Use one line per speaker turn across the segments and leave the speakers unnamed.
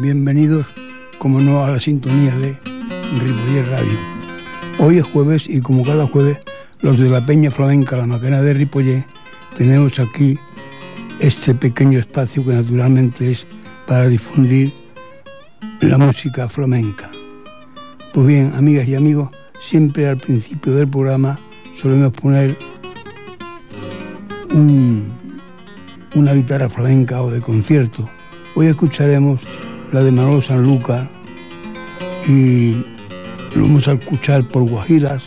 Bienvenidos, como no, a la sintonía de Ripollet Radio. Hoy es jueves y como cada jueves, los de la Peña Flamenca, la Maquena de Ripollet, tenemos aquí este pequeño espacio que naturalmente es para difundir la música flamenca. Pues bien, amigas y amigos, siempre al principio del programa solemos poner una guitarra flamenca o de concierto. Hoy escucharemos la de Manolo Sanlúcar y lo vamos a escuchar por Guajiras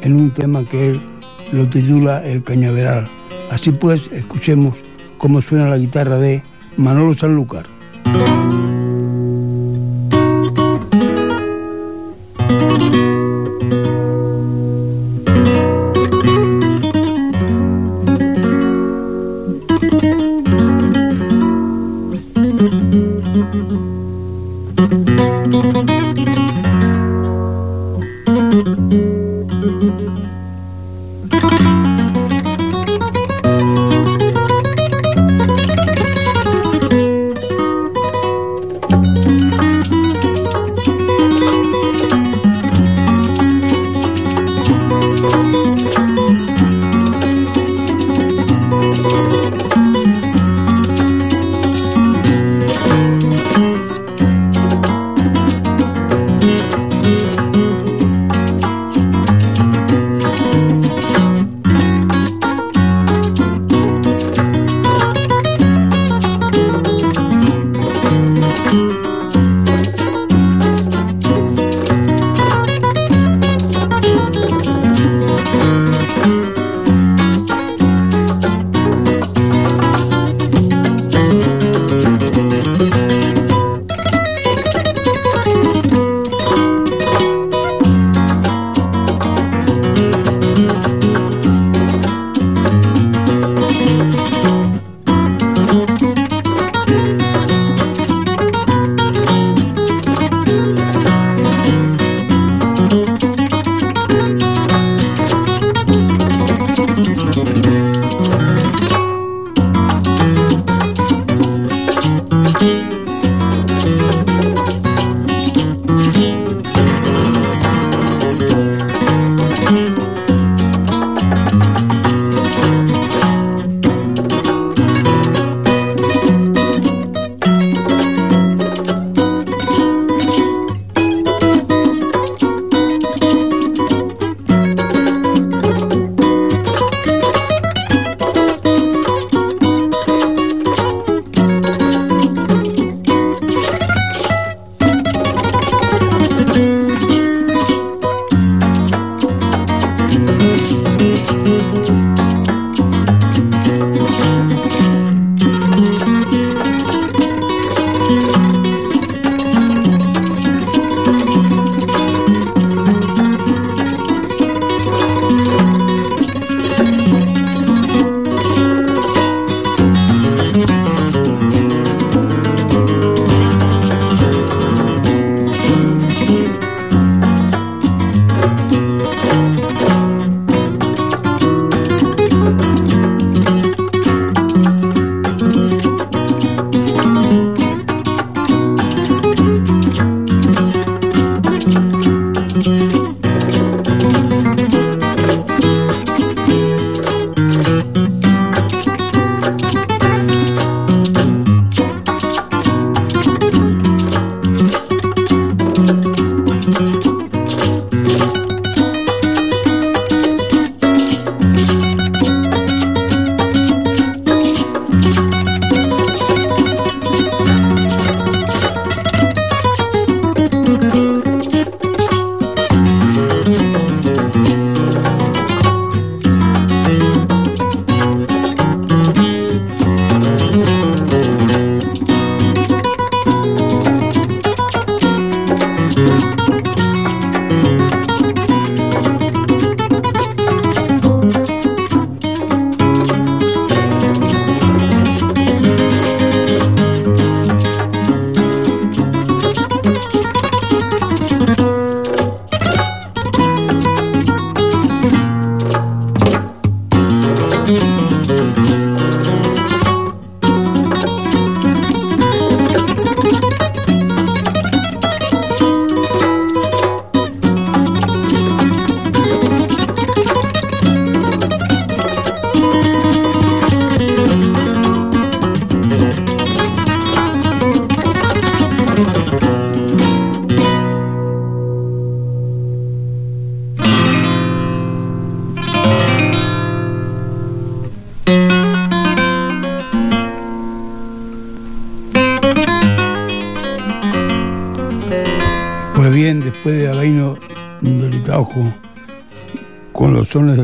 en un tema que él lo titula El Cañaveral. Así pues, escuchemos cómo suena la guitarra de Manolo Sanlúcar.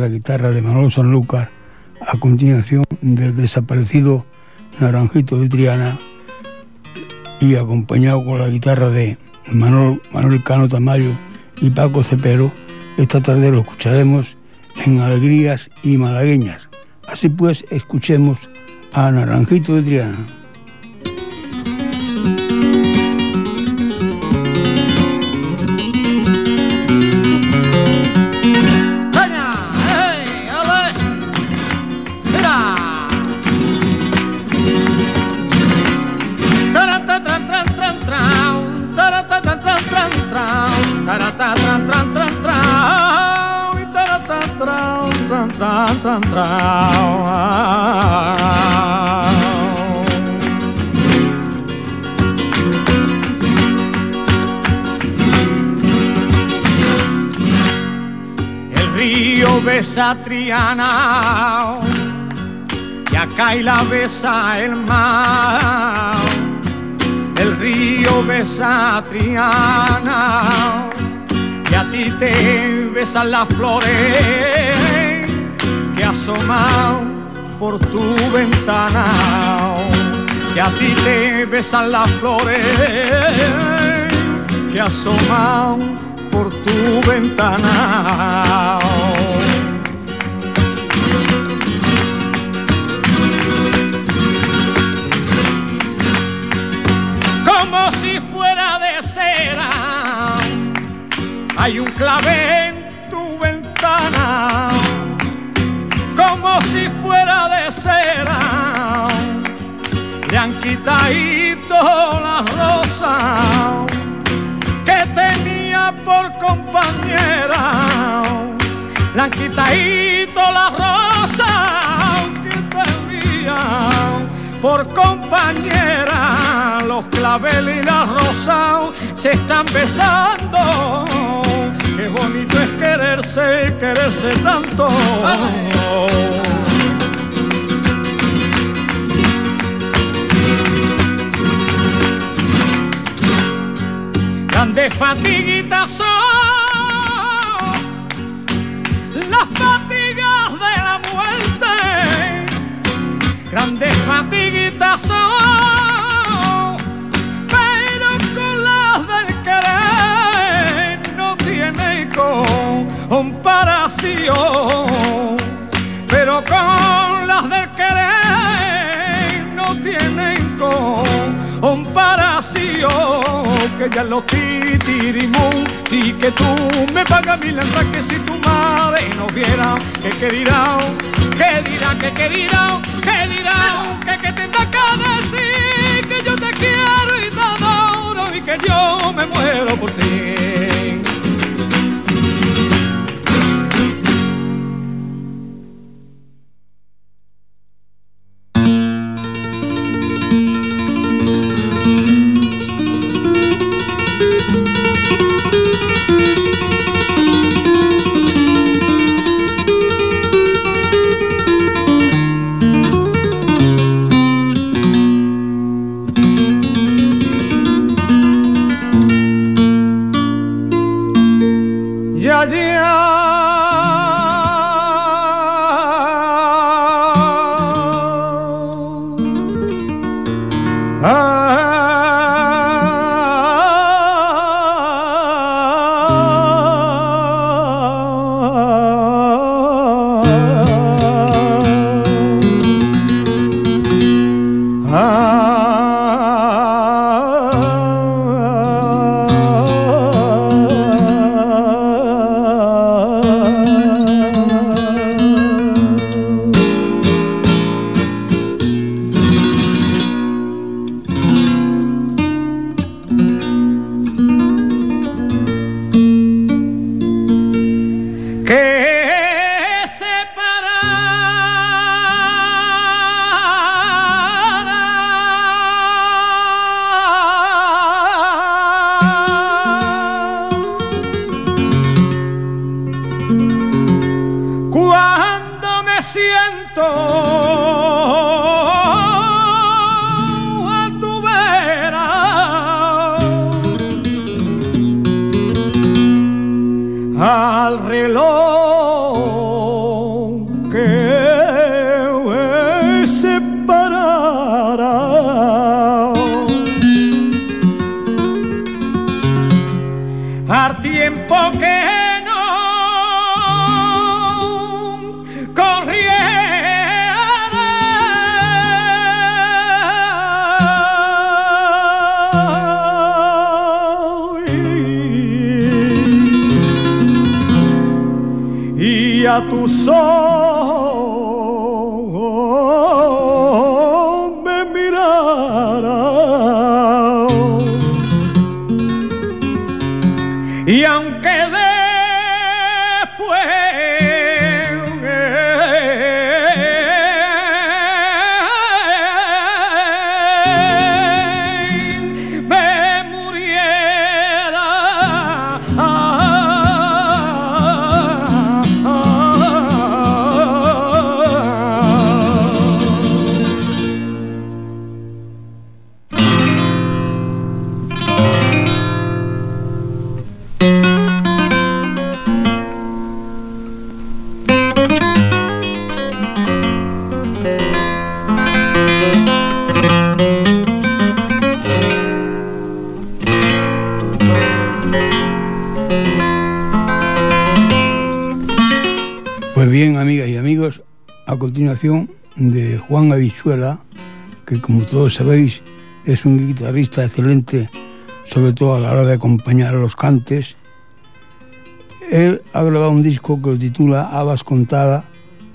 Guitarra de Manolo Sanlúcar a continuación del desaparecido Naranjito de Triana y acompañado con la guitarra de Manuel, Manuel Cano Tamayo y Paco Cepero, esta tarde lo escucharemos en Alegrías y Malagueñas. Así pues, escuchemos a Naranjito de Triana.
Triana y acá y la besa el mar. El río besa Triana y a ti te besan las flores que asoman por tu ventana. Y a ti te besan las flores que asoman por tu ventana. De hay un clave en tu ventana. Como si fuera de cera, le han quitado las rosas que tenía por compañera. Le han quitado las rosas que tenía por compañera. Los claveles y las rosas se están besando. Qué bonito es quererse, quererse tanto. Grandes fatiguitas son comparación. Pero con las del querer no tienen comparación. Que ya los titirimú y que tú me pagas mi lanza que si tu madre no viera que qué dirá, que dirá, que qué dirá, que dirá, que que tendrá que decir que yo te quiero y te adoro y que yo me muero por ti. Tus
continuación de Juan Avichuela, que como todos sabéis es un guitarrista excelente, sobre todo a la hora de acompañar a los cantes. Él ha grabado un disco que lo titula Habas Contada,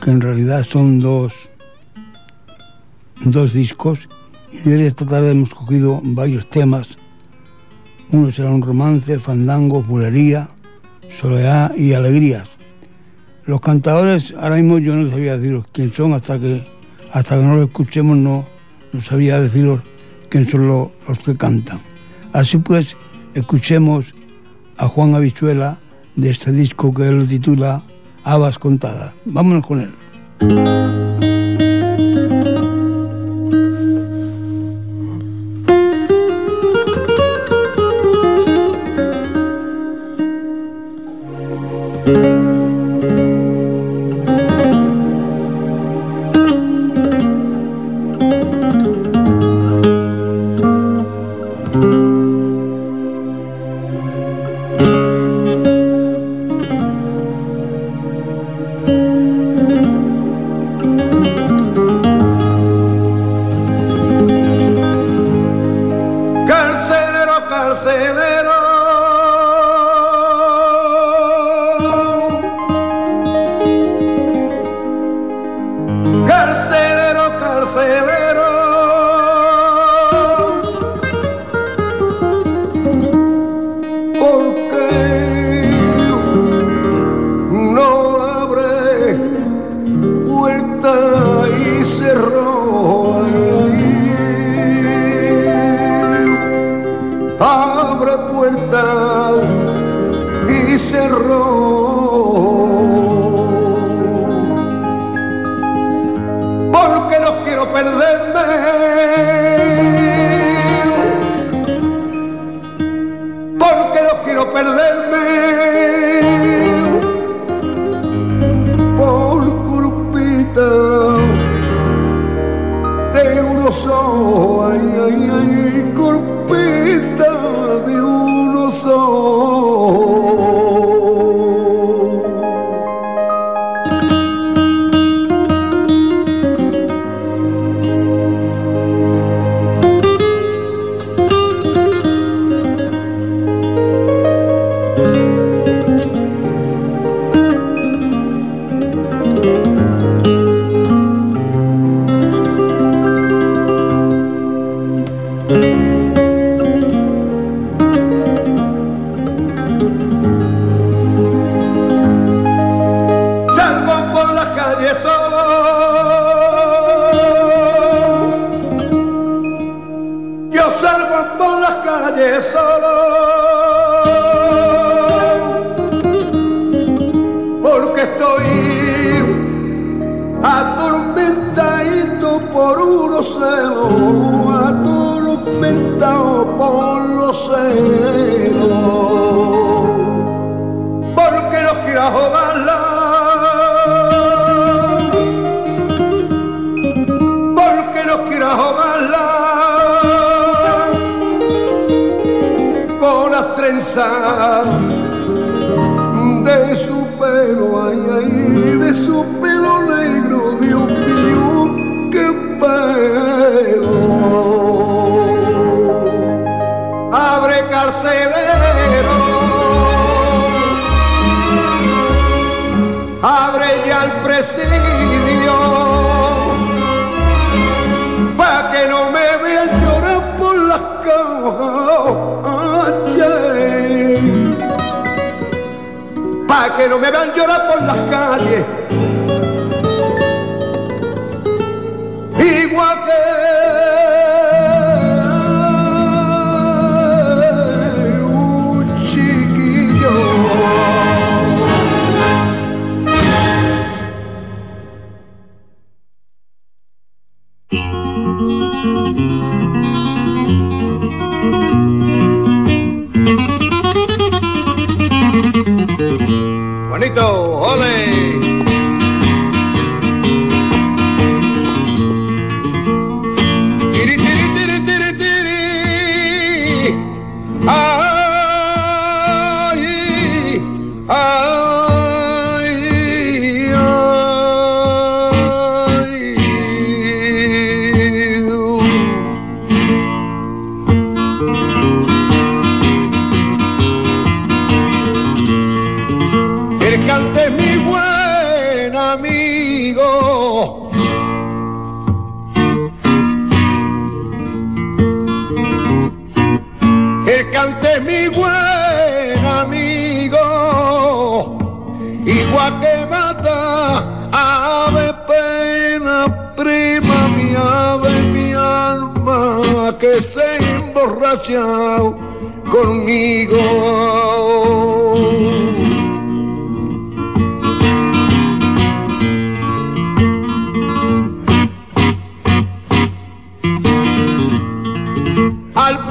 que en realidad son dos, dos discos, y de esta tarde hemos cogido varios temas. Uno será un romance, fandango, bulería, soledad y alegrías. Los cantadores, ahora mismo yo no sabía deciros quién son hasta que hasta que no lo escuchemos no, no sabía deciros quién son los, los que cantan. Así pues, escuchemos a Juan Habichuela de este disco que lo titula Habas Contadas. Vámonos con él.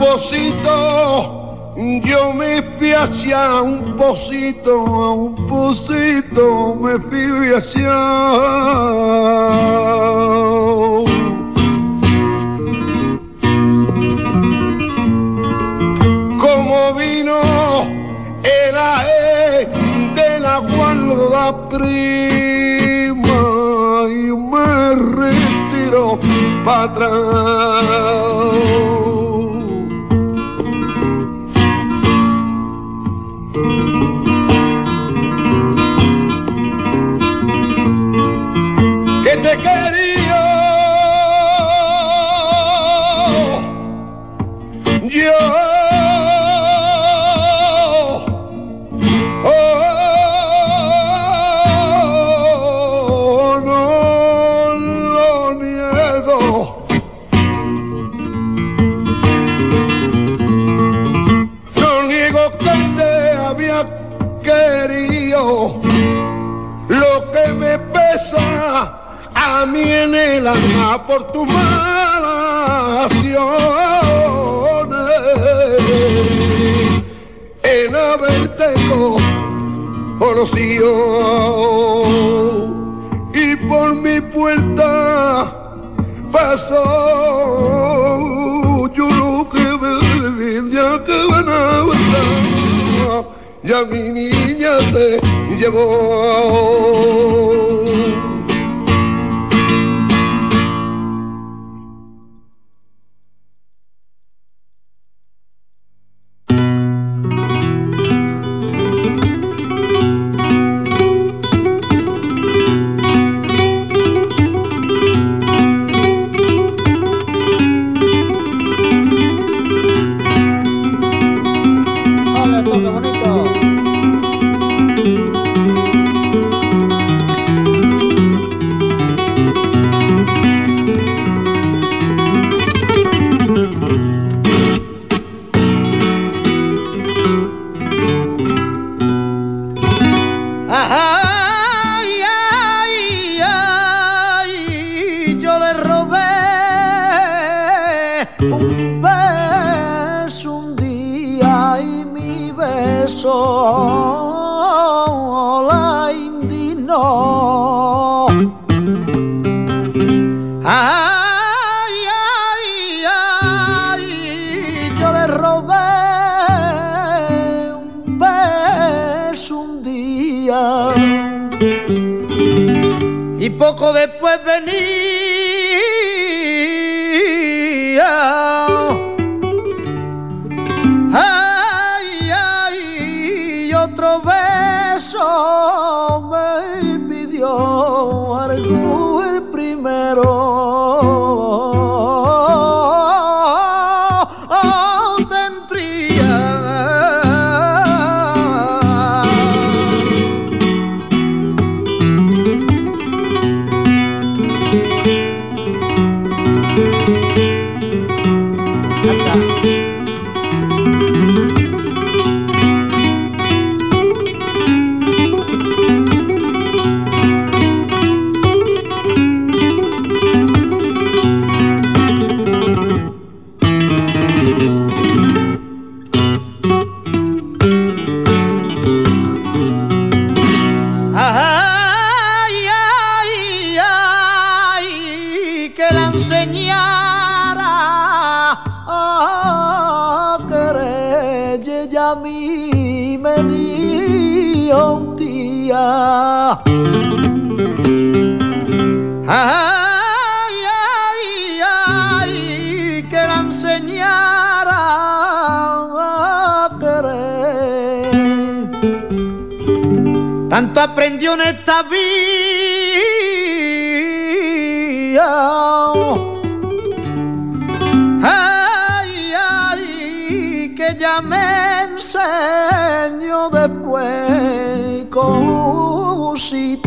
Un pocito, yo me fui hacia un pocito, a un pocito me fui hacia. Como vino el ae de la guarda prima y me retiró para atrás. el alma por tus malas acciones. En haberte conocido y por mi puerta pasó. Yo lo que viví ya que van a y a mi niña se llevó.
beso me pidió
el primero. Aprendió en esta vida. Ay, ay, que ya me enseñó después cositas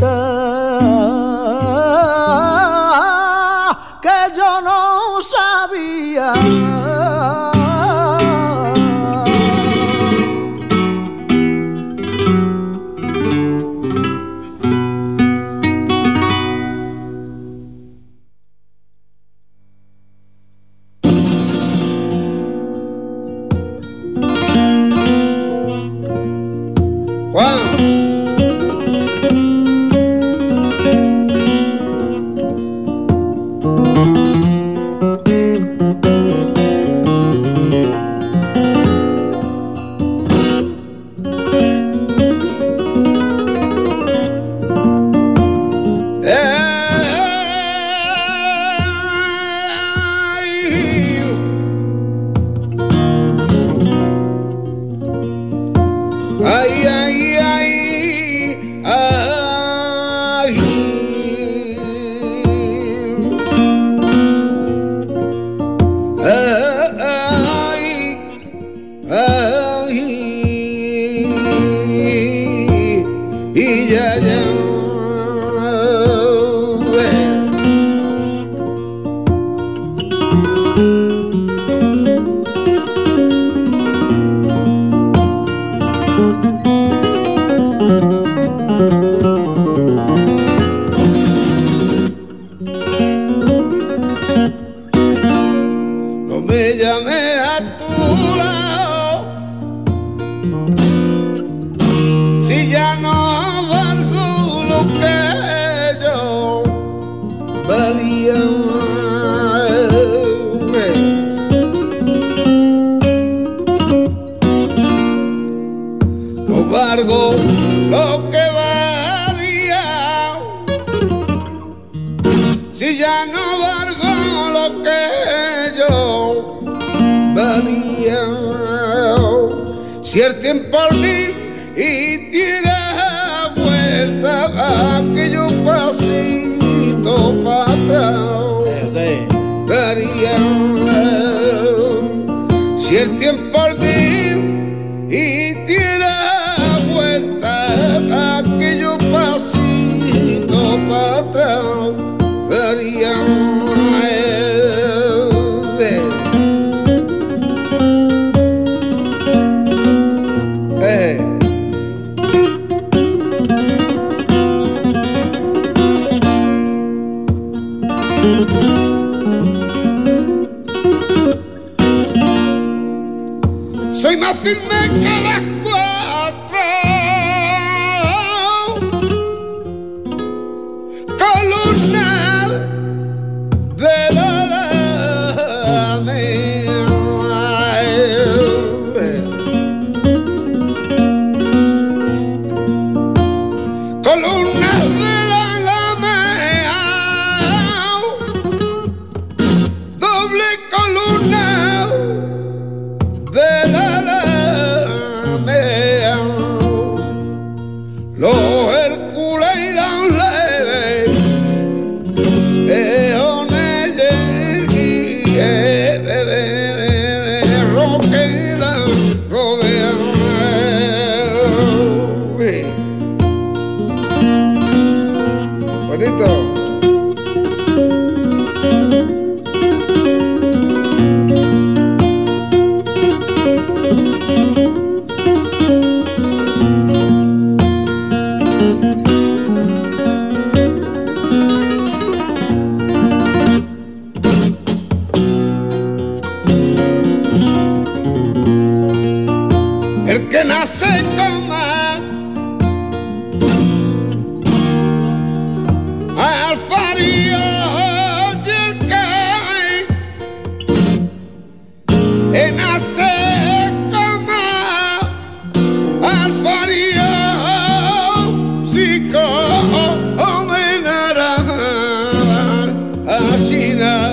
China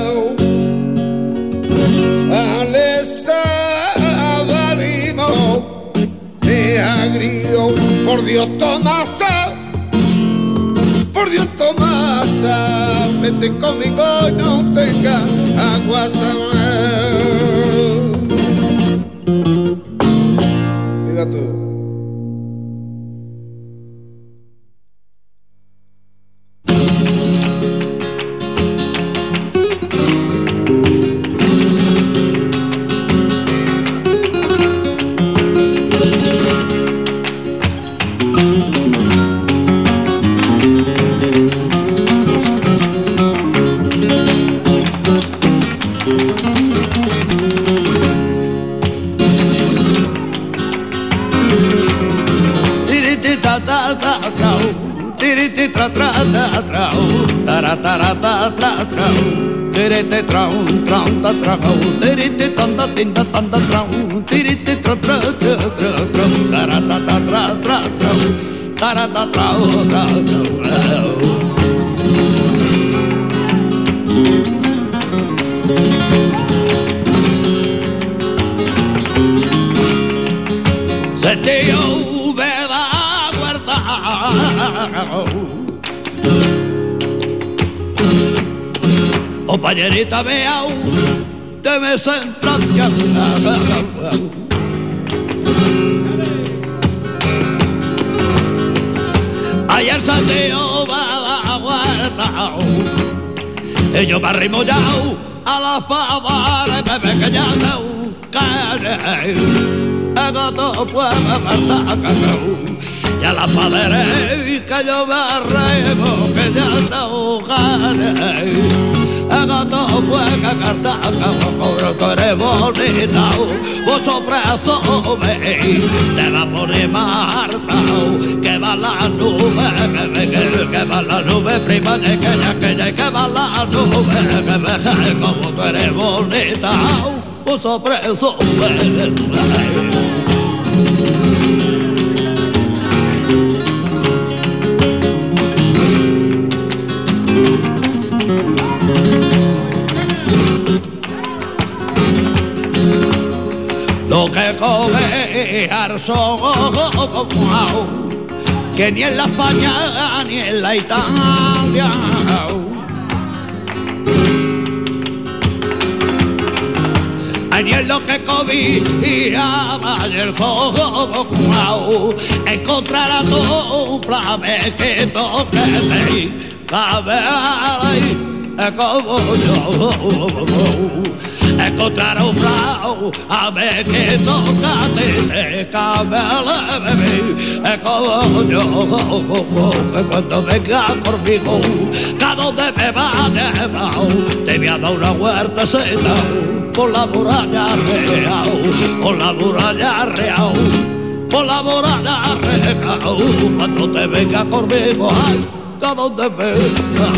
Alessa Valimo me agrio por Dios Tomasa por Dios Tomasa vete conmigo no tenga agua Mira tú. trau, tirite tanda
tinda tanda trau, tiri ti tra tra tra tra tra, tra ta ta tra tra trau, tra ta trau tra trau. Se ti llove da guardar. O pallerita veau uh. Debe a Ayer salió va la huerta, ellos me arrimollado a las que ya no cae, el gato puede matar y a la padre que yo me arrego que ya ahogaré el gato puede carta cobro que eres bonita. Vos preso me te va a poner marta que va la nube que va la nube prima de que ya que ya que va la nube que me como tú eres bonita. Vos preso me lo que come son que ni en la España ni en la Italia. Ni en lo que comía el fuego encontrarás un flamenquito que te cabe ahí como yo encontrar un frau a ver que toca te cabela bebé es como yo que cuando venga conmigo cada donde me va te voy a dar una huerta sentado por la muralla real por la muralla real por la muralla real. Cuando te venga conmigo ay, cada donde me va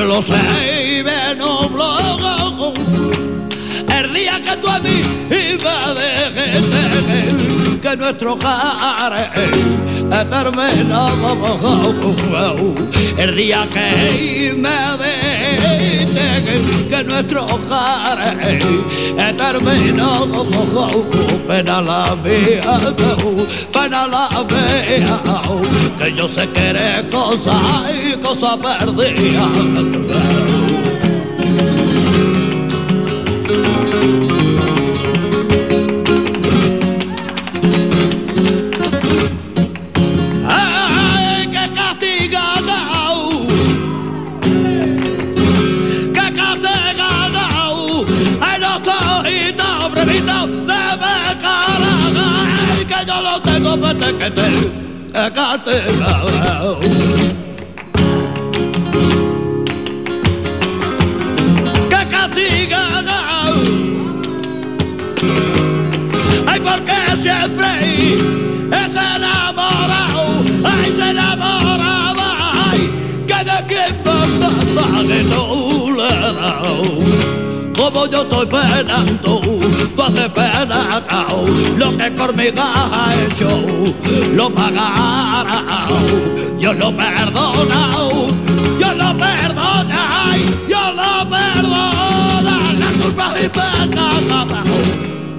Ayer se lo sé y me nubló el día que tú a mí de que nuestro hogar terminado el día que me que nuestro hogar terminado pena la mía pena la mía que yo sé que eres cosa y cosa perdida que te castigado. Que castigado. Ay, porque siempre es enamorado. Ay, se enamoraba. Ay, que de quien va de tu lado como yo estoy penando, tú haces pena, lo que conmigo ha hecho, lo pagará, yo lo perdona, yo lo perdona, yo lo perdona, la culpa pecado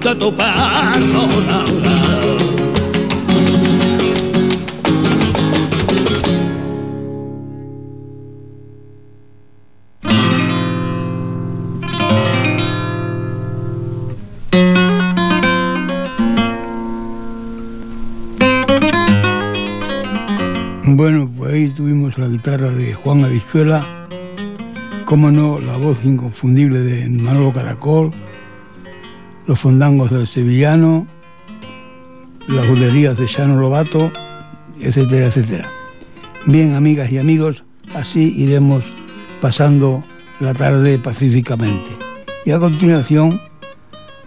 de tu perdona.
Bueno, pues ahí tuvimos la guitarra de Juan Avichuela, como no, la voz inconfundible de Manolo Caracol, los fondangos del Sevillano, las bulerías de Shano Lobato, etcétera, etcétera. Bien, amigas y amigos, así iremos pasando la tarde pacíficamente. Y a continuación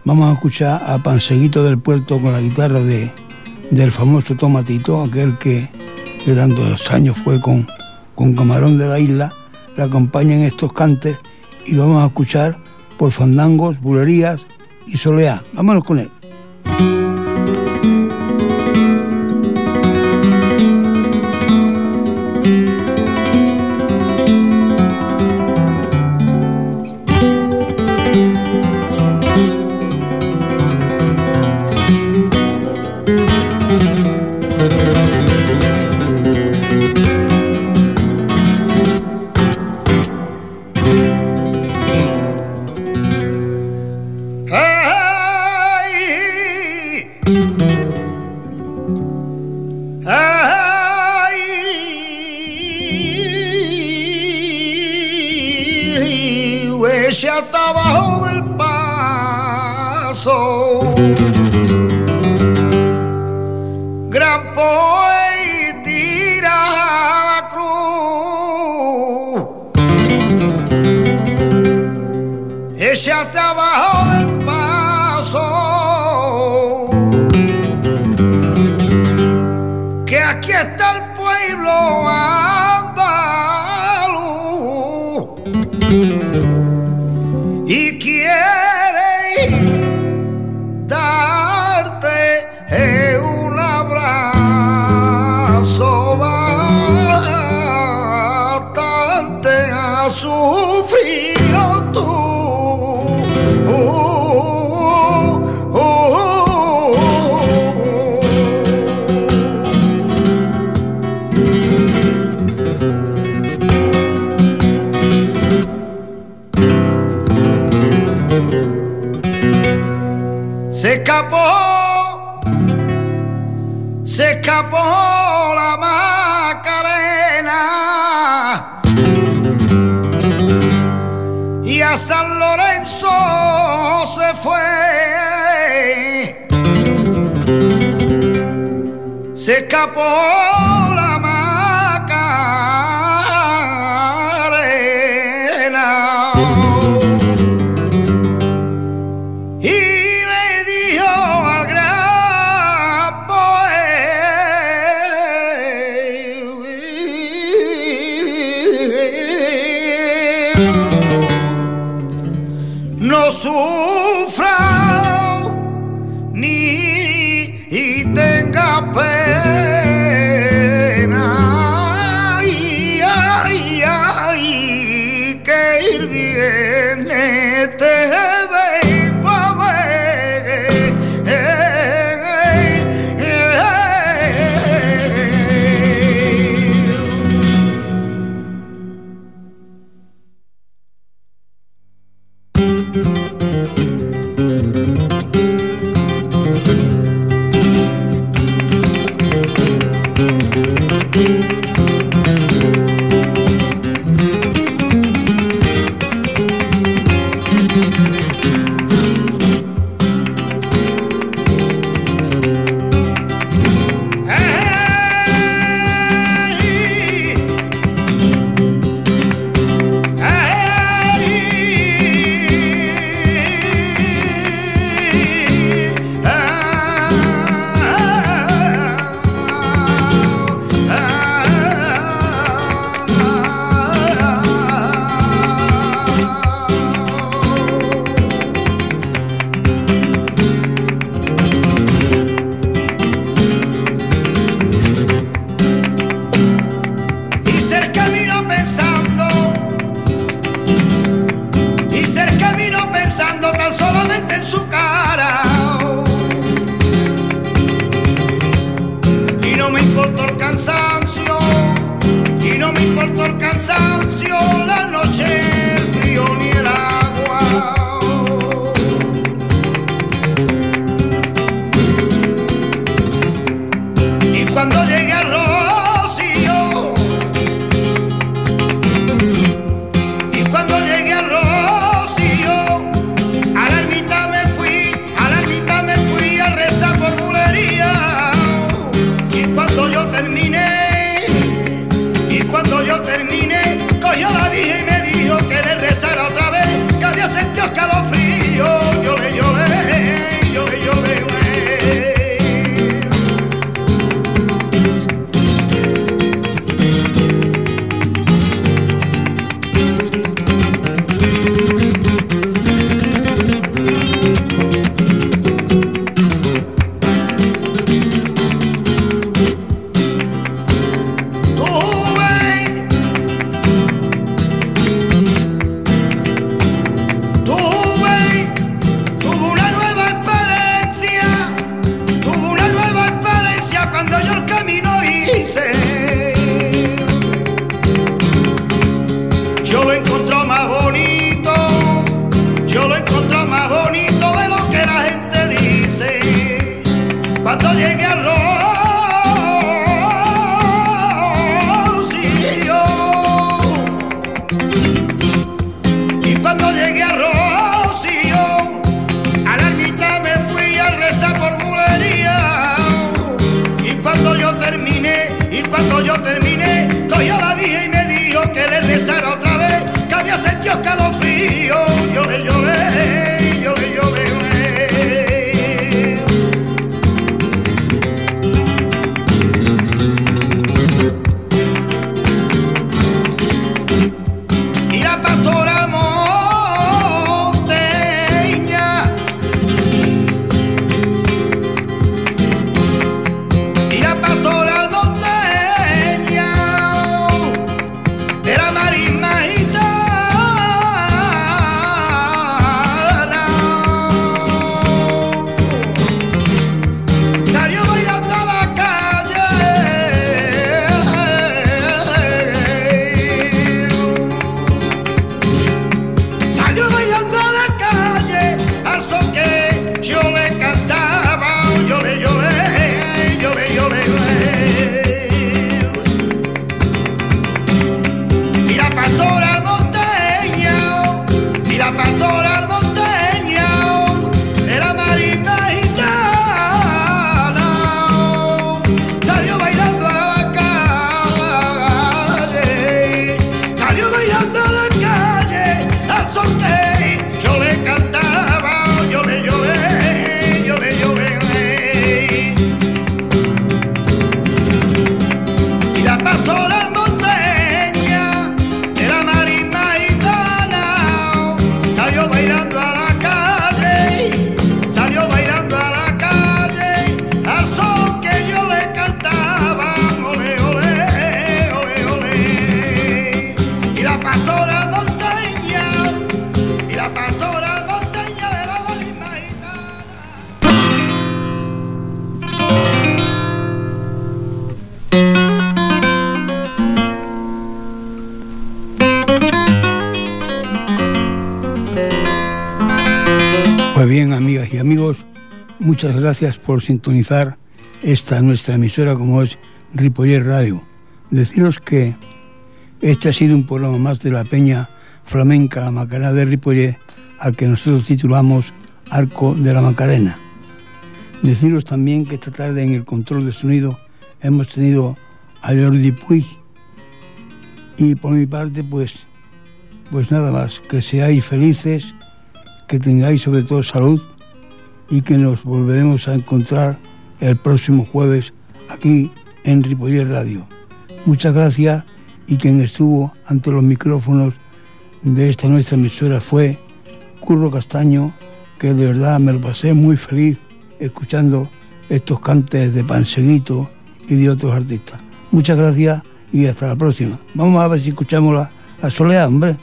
vamos a escuchar a Panseguito del Puerto con la guitarra de, del famoso Tomatito, aquel que de tantos años fue con, con Camarón de la Isla, le acompañan estos cantes y vamos a escuchar por fandangos, bulerías y soleá. Vámonos con él.
Y importó el muchas gracias por sintonizar esta nuestra emisora como es Ripoller Radio. Deciros que este ha sido un programa más de la Peña Flamenca La Macarena de Ripoller, al que nosotros titulamos Arco de la Macarena. Deciros también que esta tarde en el control de sonido hemos tenido a Jordi Puig y por mi parte pues pues nada más, que seáis felices, que tengáis sobre todo salud y que nos volveremos a encontrar el próximo jueves aquí en Ripoller Radio. Muchas gracias y quien estuvo ante los micrófonos de esta nuestra emisora fue Curro Castaño, que de verdad me lo pasé muy feliz escuchando estos cantes de Panseguito y de otros artistas. Muchas gracias y hasta la próxima. Vamos a ver si escuchamos la, la soleá, hombre.